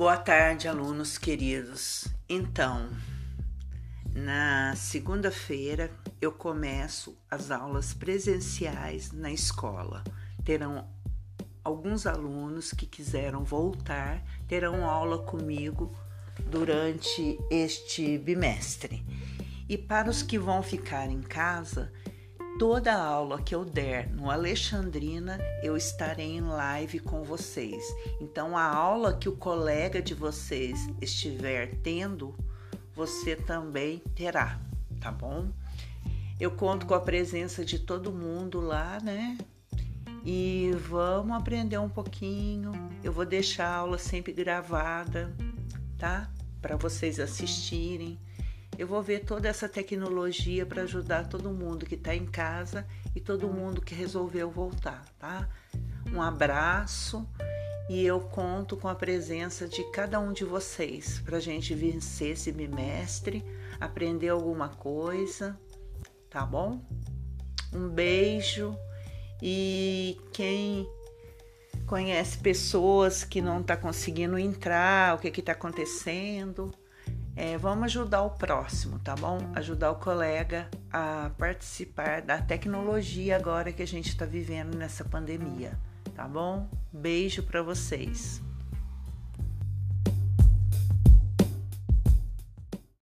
Boa tarde, alunos queridos. Então, na segunda-feira eu começo as aulas presenciais na escola. Terão alguns alunos que quiseram voltar, terão aula comigo durante este bimestre. E para os que vão ficar em casa, Toda aula que eu der no Alexandrina, eu estarei em live com vocês. Então, a aula que o colega de vocês estiver tendo, você também terá, tá bom? Eu conto com a presença de todo mundo lá, né? E vamos aprender um pouquinho. Eu vou deixar a aula sempre gravada, tá? Para vocês assistirem. Eu vou ver toda essa tecnologia para ajudar todo mundo que está em casa e todo mundo que resolveu voltar, tá? Um abraço e eu conto com a presença de cada um de vocês para a gente vencer esse bimestre, aprender alguma coisa, tá bom? Um beijo e quem conhece pessoas que não está conseguindo entrar, o que está acontecendo, é, vamos ajudar o próximo, tá bom? Ajudar o colega a participar da tecnologia agora que a gente está vivendo nessa pandemia, tá bom? Beijo para vocês.